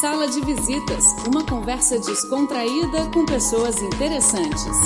Sala de Visitas, uma conversa descontraída com pessoas interessantes.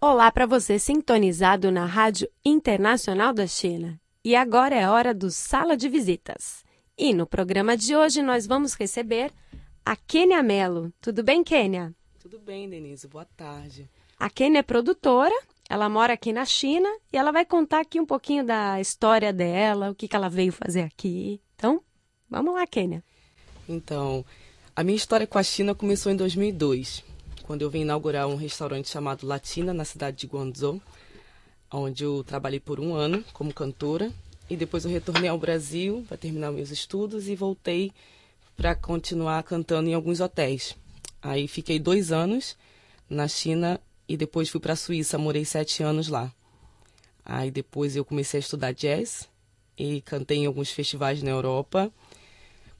Olá para você sintonizado na Rádio Internacional da China. E agora é hora do Sala de Visitas. E no programa de hoje nós vamos receber a Kênia Mello. Tudo bem, Kênia? Tudo bem, Denise. Boa tarde. A Kênia é produtora, ela mora aqui na China e ela vai contar aqui um pouquinho da história dela, o que, que ela veio fazer aqui. Então, vamos lá, Kênia. Então, a minha história com a China começou em 2002, quando eu vim inaugurar um restaurante chamado Latina na cidade de Guangzhou, onde eu trabalhei por um ano como cantora e depois eu retornei ao Brasil para terminar meus estudos e voltei para continuar cantando em alguns hotéis. Aí fiquei dois anos na China e depois fui para a Suíça, morei sete anos lá. Aí depois eu comecei a estudar jazz e cantei em alguns festivais na Europa.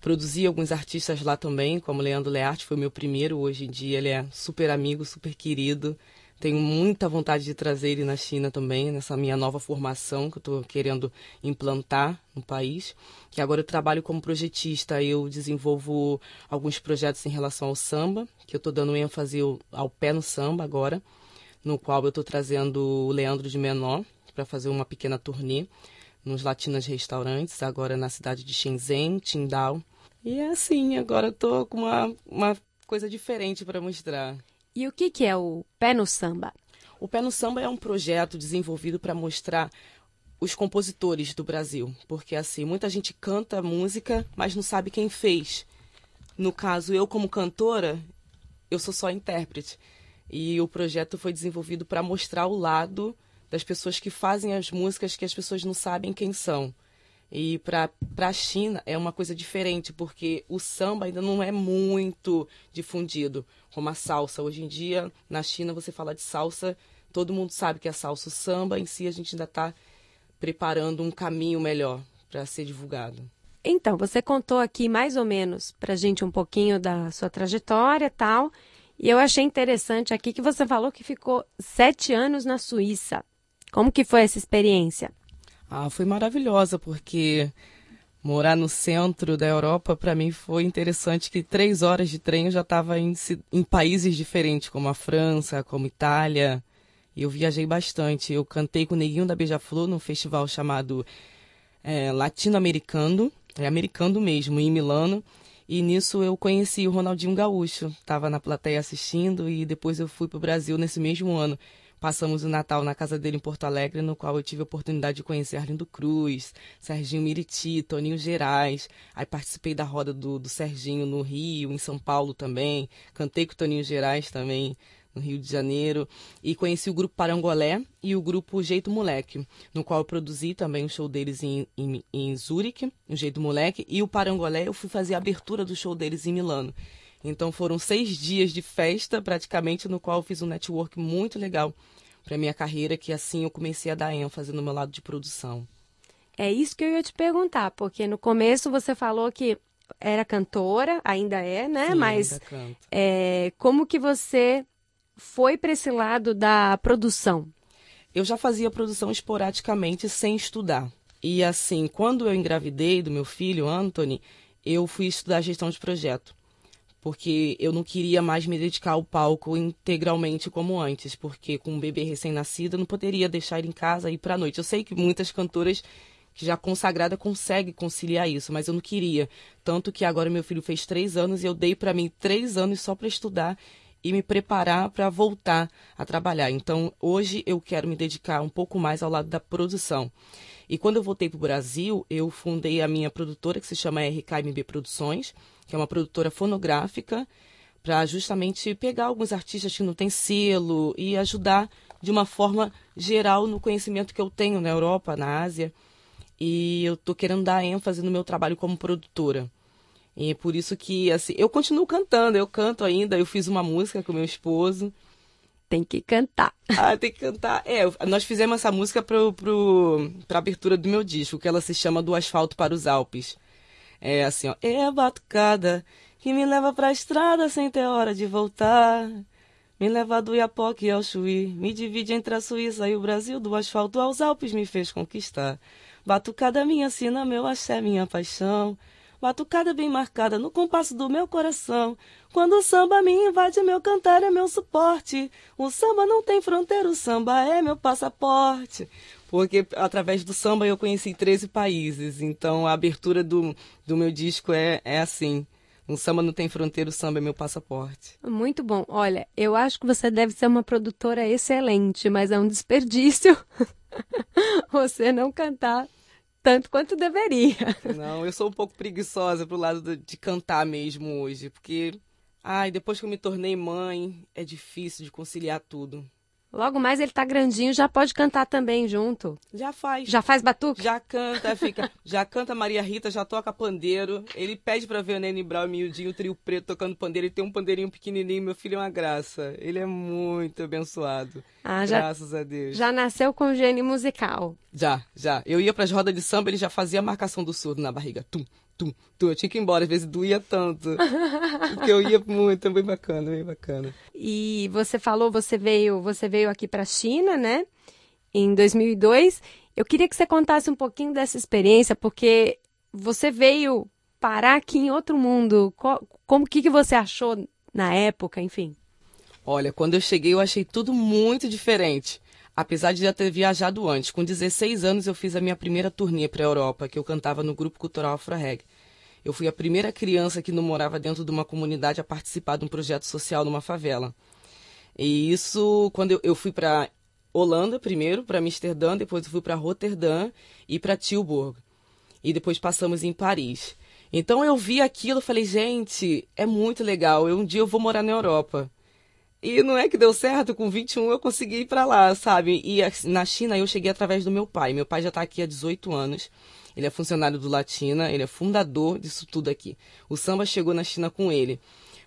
Produzi alguns artistas lá também, como Leandro Learte, foi meu primeiro. Hoje em dia ele é super amigo, super querido. Tenho muita vontade de trazer ele na China também, nessa minha nova formação que eu estou querendo implantar no país. Que agora eu trabalho como projetista, eu desenvolvo alguns projetos em relação ao samba, que eu estou dando ênfase ao pé no samba agora no qual eu estou trazendo o Leandro de Menor para fazer uma pequena turnê nos Latinas Restaurantes, agora na cidade de Shenzhen, Qingdao. E é assim, agora estou com uma, uma coisa diferente para mostrar. E o que, que é o Pé no Samba? O Pé no Samba é um projeto desenvolvido para mostrar os compositores do Brasil, porque assim, muita gente canta música, mas não sabe quem fez. No caso, eu como cantora, eu sou só intérprete. E o projeto foi desenvolvido para mostrar o lado das pessoas que fazem as músicas que as pessoas não sabem quem são. E para a China é uma coisa diferente, porque o samba ainda não é muito difundido, como a salsa. Hoje em dia, na China, você fala de salsa, todo mundo sabe que é salsa. O samba em si, a gente ainda está preparando um caminho melhor para ser divulgado. Então, você contou aqui mais ou menos para gente um pouquinho da sua trajetória e tal. E eu achei interessante aqui que você falou que ficou sete anos na Suíça. Como que foi essa experiência? Ah, foi maravilhosa, porque morar no centro da Europa, para mim foi interessante que três horas de trem eu já estava em, em, países diferentes, como a França, como Itália. E eu viajei bastante. Eu cantei com o Neguinho da Beija-Flor num festival chamado é, Latino-Americano, é americano mesmo, em Milano. E nisso eu conheci o Ronaldinho Gaúcho. Estava na plateia assistindo e depois eu fui para o Brasil nesse mesmo ano. Passamos o Natal na casa dele em Porto Alegre, no qual eu tive a oportunidade de conhecer Arlindo Cruz, Serginho Miriti, Toninho Gerais. Aí participei da roda do, do Serginho no Rio, em São Paulo também. Cantei com o Toninho Gerais também no Rio de Janeiro, e conheci o grupo Parangolé e o grupo Jeito Moleque, no qual eu produzi também o show deles em, em, em Zurique, o Jeito Moleque, e o Parangolé eu fui fazer a abertura do show deles em Milano. Então foram seis dias de festa, praticamente, no qual eu fiz um network muito legal para minha carreira, que assim eu comecei a dar ênfase no meu lado de produção. É isso que eu ia te perguntar, porque no começo você falou que era cantora, ainda é, né? Sim, Mas é, como que você foi para esse lado da produção? Eu já fazia produção esporadicamente sem estudar. E assim, quando eu engravidei do meu filho, Anthony, eu fui estudar gestão de projeto. Porque eu não queria mais me dedicar ao palco integralmente como antes, porque com um bebê recém-nascido eu não poderia deixar ele em casa e ir para a noite. Eu sei que muitas cantoras que já consagrada consegue conciliar isso, mas eu não queria. Tanto que agora meu filho fez três anos e eu dei para mim três anos só para estudar e me preparar para voltar a trabalhar. Então, hoje eu quero me dedicar um pouco mais ao lado da produção. E quando eu voltei para o Brasil, eu fundei a minha produtora, que se chama RKMB Produções, que é uma produtora fonográfica, para justamente pegar alguns artistas que não têm selo e ajudar de uma forma geral no conhecimento que eu tenho na Europa, na Ásia. E eu estou querendo dar ênfase no meu trabalho como produtora. E é por isso que, assim, eu continuo cantando, eu canto ainda, eu fiz uma música com meu esposo. Tem que cantar. Ah, tem que cantar. É, nós fizemos essa música pro, pro, pra abertura do meu disco, que ela se chama Do Asfalto para os Alpes. É assim, ó. É a batucada que me leva pra estrada sem ter hora de voltar. Me leva do Iapoque ao Chuí, me divide entre a Suíça e o Brasil, do asfalto aos Alpes me fez conquistar. Batucada minha sina, meu axé, minha paixão. Batucada bem marcada no compasso do meu coração. Quando o samba me invade, meu cantar é meu suporte. O samba não tem fronteira, o samba é meu passaporte. Porque através do samba eu conheci 13 países, então a abertura do, do meu disco é, é assim. Um samba não tem fronteira, o samba é meu passaporte. Muito bom. Olha, eu acho que você deve ser uma produtora excelente, mas é um desperdício você não cantar tanto quanto deveria. Não, eu sou um pouco preguiçosa pro lado de cantar mesmo hoje, porque ai, depois que eu me tornei mãe, é difícil de conciliar tudo. Logo mais ele tá grandinho, já pode cantar também junto. Já faz. Já faz batuque? Já canta, fica. já canta Maria Rita, já toca pandeiro. Ele pede pra ver o Nene Brown miudinho, o trio preto tocando pandeiro. Ele tem um pandeirinho pequenininho, meu filho é uma graça. Ele é muito abençoado. Ah, já, Graças a Deus. Já nasceu com gênio musical. Já, já. Eu ia pras rodas de samba, ele já fazia a marcação do surdo na barriga. Tum, tum, tum. Eu tinha que ir embora, às vezes doía tanto. porque eu ia muito, bem bacana, bem bacana. E você falou, você veio, você veio aqui para a China, né? Em 2002. Eu queria que você contasse um pouquinho dessa experiência, porque você veio parar aqui em outro mundo. Como que, que você achou na época, enfim? Olha, quando eu cheguei eu achei tudo muito diferente. Apesar de já ter viajado antes, com 16 anos eu fiz a minha primeira turnê para a Europa, que eu cantava no grupo cultural Afro Reg. Eu fui a primeira criança que não morava dentro de uma comunidade a participar de um projeto social numa favela. E isso, quando eu, eu fui para Holanda primeiro, para Amsterdã, depois eu fui para Roterdã e para Tilburg. E depois passamos em Paris. Então eu vi aquilo, falei, gente, é muito legal. Eu, um dia eu vou morar na Europa. E não é que deu certo, com 21 eu consegui ir para lá, sabe? E na China eu cheguei através do meu pai. Meu pai já está aqui há 18 anos. Ele é funcionário do Latina, ele é fundador disso tudo aqui. O samba chegou na China com ele.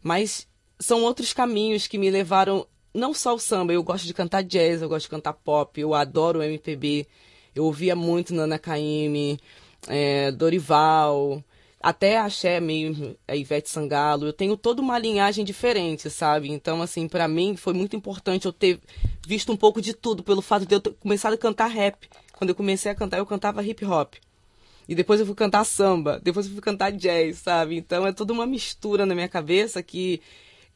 Mas são outros caminhos que me levaram, não só o samba, eu gosto de cantar jazz, eu gosto de cantar pop, eu adoro MPB. Eu ouvia muito Nana Caymmi, é, Dorival, até axé meio a Ivete Sangalo, eu tenho toda uma linhagem diferente, sabe? Então, assim, para mim foi muito importante eu ter visto um pouco de tudo, pelo fato de eu ter começado a cantar rap. Quando eu comecei a cantar, eu cantava hip hop. E depois eu fui cantar samba, depois eu fui cantar jazz, sabe? Então é toda uma mistura na minha cabeça que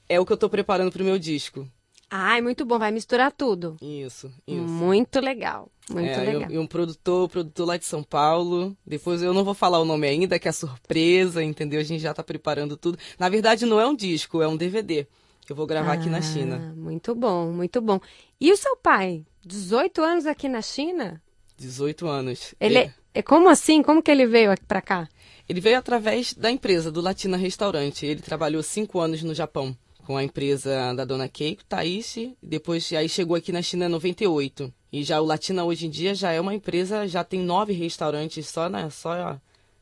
é o que eu tô preparando pro meu disco. Ai, muito bom, vai misturar tudo. Isso, isso. Muito legal, muito é, legal. E um produtor, produtor lá de São Paulo. Depois eu não vou falar o nome ainda, que é surpresa, entendeu? A gente já tá preparando tudo. Na verdade, não é um disco, é um DVD. Que eu vou gravar ah, aqui na China. Ah, muito bom, muito bom. E o seu pai? 18 anos aqui na China? 18 anos. Ele, é, é como assim? Como que ele veio para cá? Ele veio através da empresa, do Latina Restaurante. Ele trabalhou cinco anos no Japão com a empresa da dona Keiko Taishi. Depois aí chegou aqui na China em 98. E já o Latina hoje em dia já é uma empresa, já tem nove restaurantes só, na, só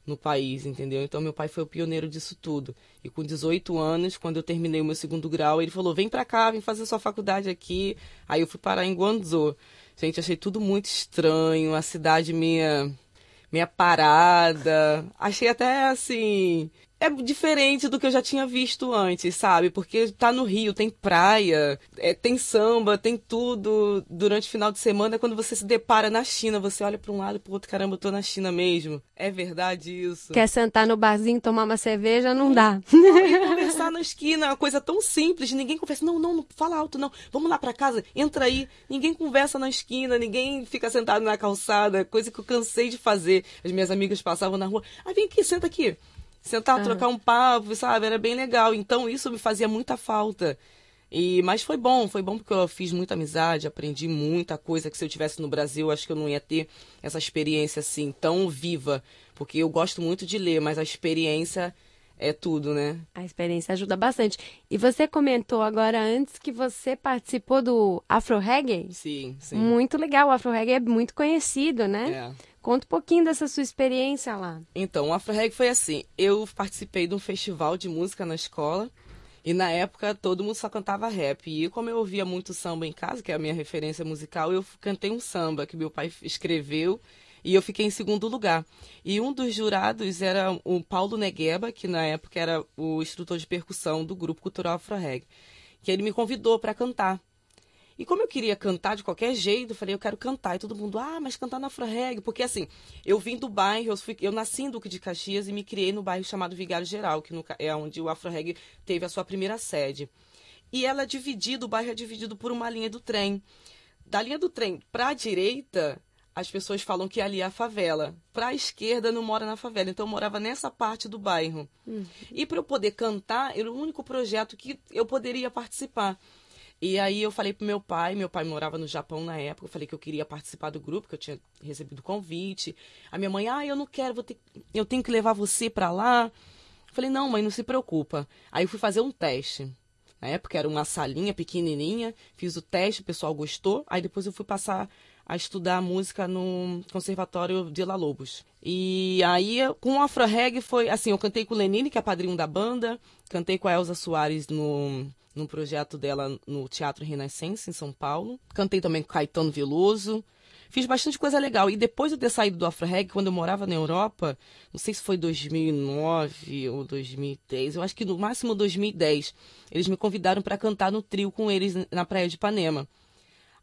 no país, entendeu? Então meu pai foi o pioneiro disso tudo. E com 18 anos, quando eu terminei o meu segundo grau, ele falou: "Vem para cá, vem fazer sua faculdade aqui". Aí eu fui parar em Guangzhou. Gente, achei tudo muito estranho, a cidade minha meia parada. Achei até assim é diferente do que eu já tinha visto antes, sabe? Porque tá no Rio, tem praia, é, tem samba, tem tudo. Durante o final de semana, quando você se depara na China, você olha para um lado e pro outro, caramba, eu tô na China mesmo. É verdade isso. Quer sentar no barzinho, tomar uma cerveja, não dá. E na esquina, uma coisa tão simples, ninguém conversa. Não, não, não fala alto, não. Vamos lá para casa, entra aí. Ninguém conversa na esquina, ninguém fica sentado na calçada, coisa que eu cansei de fazer. As minhas amigas passavam na rua. Ah, vem aqui, senta aqui sentar, uhum. trocar um papo, sabe? Era bem legal. Então isso me fazia muita falta. E, mas foi bom, foi bom porque eu fiz muita amizade, aprendi muita coisa que se eu tivesse no Brasil, acho que eu não ia ter essa experiência assim tão viva, porque eu gosto muito de ler, mas a experiência é tudo, né? A experiência ajuda bastante. E você comentou agora antes que você participou do Afro Reggae? Sim, sim. Muito legal, o Afro Reggae é muito conhecido, né? É. Conta um pouquinho dessa sua experiência lá. Então, o Afro Reggae foi assim, eu participei de um festival de música na escola, e na época todo mundo só cantava rap. E como eu ouvia muito samba em casa, que é a minha referência musical, eu cantei um samba que meu pai escreveu e eu fiquei em segundo lugar. E um dos jurados era o Paulo Negueba, que na época era o instrutor de percussão do grupo cultural Afro Reggae, que ele me convidou para cantar. E como eu queria cantar de qualquer jeito, eu falei, eu quero cantar. E todo mundo, ah, mas cantar na Afro-Reggae. Porque assim, eu vim do bairro, eu, fui, eu nasci em Duque de Caxias e me criei no bairro chamado Vigário Geral, que no, é onde o Afro-Reggae teve a sua primeira sede. E ela é dividida, o bairro é dividido por uma linha do trem. Da linha do trem para a direita, as pessoas falam que ali é a favela. Para a esquerda não mora na favela, então eu morava nessa parte do bairro. Uhum. E para eu poder cantar, era o único projeto que eu poderia participar. E aí eu falei pro meu pai, meu pai morava no Japão na época, eu falei que eu queria participar do grupo, que eu tinha recebido convite. A minha mãe, ah, eu não quero, vou ter, eu tenho que levar você para lá. Eu falei, não, mãe, não se preocupa. Aí eu fui fazer um teste. Na época era uma salinha pequenininha, fiz o teste, o pessoal gostou. Aí depois eu fui passar a estudar música no Conservatório de La Lobos. E aí, com o Afro Reggae foi assim, eu cantei com o Lenine, que é padrinho da banda, cantei com a Elza Soares no, no projeto dela no Teatro Renascença, em São Paulo. Cantei também com Caetano Veloso. Fiz bastante coisa legal. E depois de eu ter saído do Afro Reggae, quando eu morava na Europa, não sei se foi 2009 ou 2010, eu acho que no máximo 2010, eles me convidaram para cantar no trio com eles na Praia de Ipanema.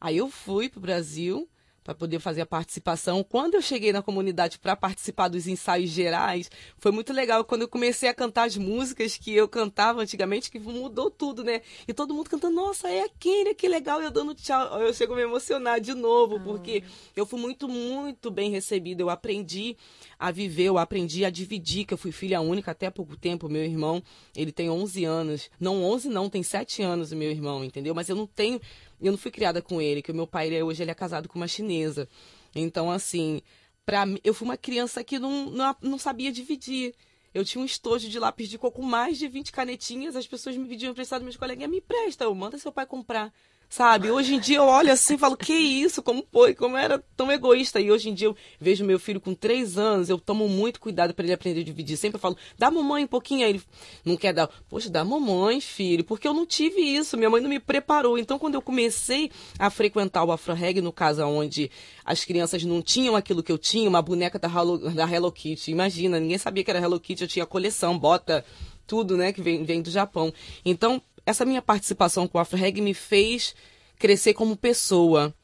Aí eu fui para o Brasil para poder fazer a participação. Quando eu cheguei na comunidade para participar dos ensaios gerais, foi muito legal quando eu comecei a cantar as músicas que eu cantava antigamente, que mudou tudo, né? E todo mundo cantando, nossa, é aquele, que legal, eu dando tchau. Eu chego a me emocionar de novo, ah. porque eu fui muito, muito bem recebida. Eu aprendi a viver, eu aprendi a dividir, que eu fui filha única até há pouco tempo. Meu irmão, ele tem 11 anos. Não 11 não, tem 7 anos o meu irmão, entendeu? Mas eu não tenho eu não fui criada com ele, que o meu pai ele, hoje ele é casado com uma chinesa. Então, assim, pra, eu fui uma criança que não, não, não sabia dividir. Eu tinha um estojo de lápis de cor com mais de 20 canetinhas, as pessoas me pediam emprestado, meus coleguinhas, me empresta, eu manda seu pai comprar sabe? Hoje em dia eu olho assim e falo, que isso? Como foi? Como era tão egoísta? E hoje em dia eu vejo meu filho com três anos, eu tomo muito cuidado para ele aprender a dividir. Sempre eu falo, dá mamãe um pouquinho. Aí ele não quer dar, poxa, dá mamãe, filho, porque eu não tive isso, minha mãe não me preparou. Então, quando eu comecei a frequentar o Afro Reg, no caso onde as crianças não tinham aquilo que eu tinha, uma boneca da Hello, da Hello Kitty, imagina, ninguém sabia que era Hello Kitty, eu tinha coleção, bota, tudo, né, que vem, vem do Japão. Então, essa minha participação com o AfroReg me fez crescer como pessoa,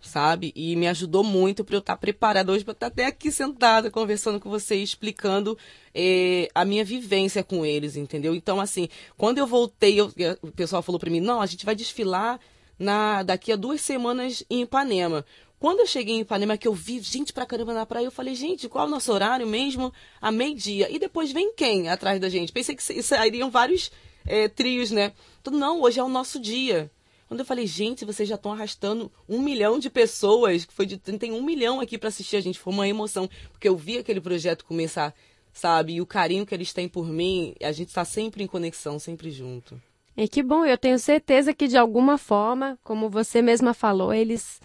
sabe? E me ajudou muito para eu estar tá preparada hoje para estar tá até aqui sentada conversando com você, explicando eh, a minha vivência com eles, entendeu? Então, assim, quando eu voltei, eu, o pessoal falou para mim: não, a gente vai desfilar na daqui a duas semanas em Ipanema. Quando eu cheguei em Ipanema, que eu vi gente pra caramba na praia, eu falei, gente, qual é o nosso horário mesmo? A meio-dia. E depois vem quem atrás da gente? Pensei que sairiam vários é, trios, né? Então, não, hoje é o nosso dia. Quando eu falei, gente, vocês já estão arrastando um milhão de pessoas, que foi de, tem um milhão aqui para assistir a gente, foi uma emoção, porque eu vi aquele projeto começar, sabe? E o carinho que eles têm por mim, a gente está sempre em conexão, sempre junto. E que bom, eu tenho certeza que de alguma forma, como você mesma falou, eles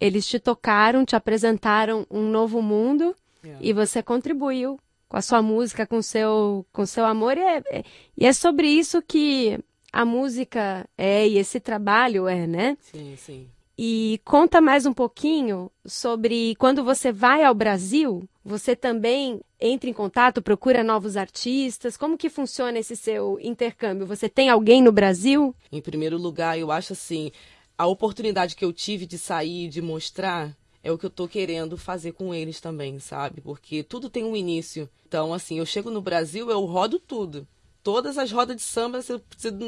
eles te tocaram, te apresentaram um novo mundo yeah. e você contribuiu com a sua música, com seu, com seu amor. E é, é, e é sobre isso que a música é e esse trabalho é, né? Sim, sim. E conta mais um pouquinho sobre quando você vai ao Brasil, você também entra em contato, procura novos artistas. Como que funciona esse seu intercâmbio? Você tem alguém no Brasil? Em primeiro lugar, eu acho assim, a oportunidade que eu tive de sair, de mostrar, é o que eu tô querendo fazer com eles também, sabe? Porque tudo tem um início. Então, assim, eu chego no Brasil, eu rodo tudo. Todas as rodas de samba,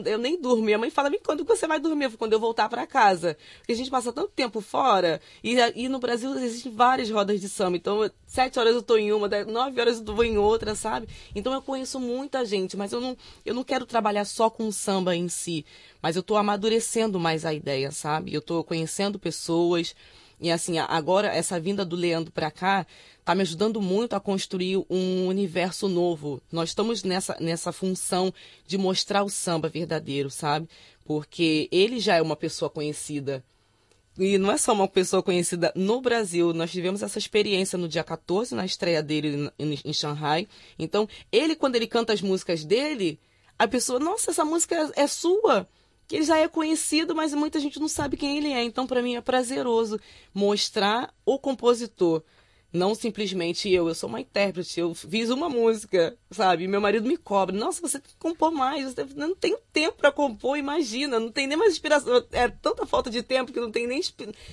eu nem durmo. Minha mãe fala, me quando você vai dormir? Quando eu voltar para casa. Porque a gente passa tanto tempo fora. E, e no Brasil existem várias rodas de samba. Então, sete horas eu tô em uma, nove horas eu vou em outra, sabe? Então eu conheço muita gente, mas eu não, eu não quero trabalhar só com o samba em si. Mas eu tô amadurecendo mais a ideia, sabe? Eu tô conhecendo pessoas e assim, agora essa vinda do Leandro para cá está me ajudando muito a construir um universo novo. Nós estamos nessa, nessa função de mostrar o samba verdadeiro, sabe? Porque ele já é uma pessoa conhecida. E não é só uma pessoa conhecida no Brasil. Nós tivemos essa experiência no dia 14, na estreia dele em, em Shanghai. Então, ele, quando ele canta as músicas dele, a pessoa, nossa, essa música é, é sua ele já é conhecido, mas muita gente não sabe quem ele é. Então, para mim, é prazeroso mostrar o compositor Não simplesmente eu, eu sou uma intérprete, eu fiz uma música, sabe? Meu marido me cobra. Nossa, você tem que compor mais, você não tem tempo para compor, imagina, não tem nem mais inspiração. É tanta falta de tempo que não tem nem.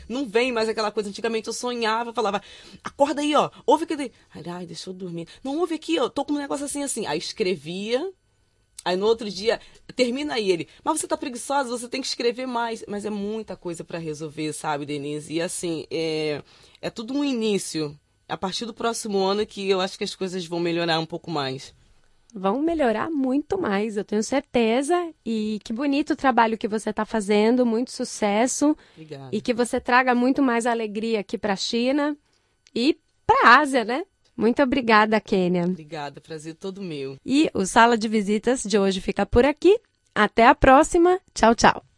Não vem mais aquela coisa. Antigamente eu sonhava, falava, acorda aí, ó, ouve aquele. Ai, ai, deixa eu dormir. Não, ouve aqui, ó, tô com um negócio assim, assim. Aí escrevia, Aí no outro dia, termina aí ele. Mas você tá preguiçosa, você tem que escrever mais. Mas é muita coisa para resolver, sabe, Denise? E assim, é, é tudo um início a partir do próximo ano que eu acho que as coisas vão melhorar um pouco mais. Vão melhorar muito mais, eu tenho certeza. E que bonito o trabalho que você está fazendo, muito sucesso. Obrigada. E que você traga muito mais alegria aqui para a China e para a Ásia, né? Muito obrigada, Kênia. Obrigada, prazer todo meu. E o Sala de Visitas de hoje fica por aqui. Até a próxima. Tchau, tchau.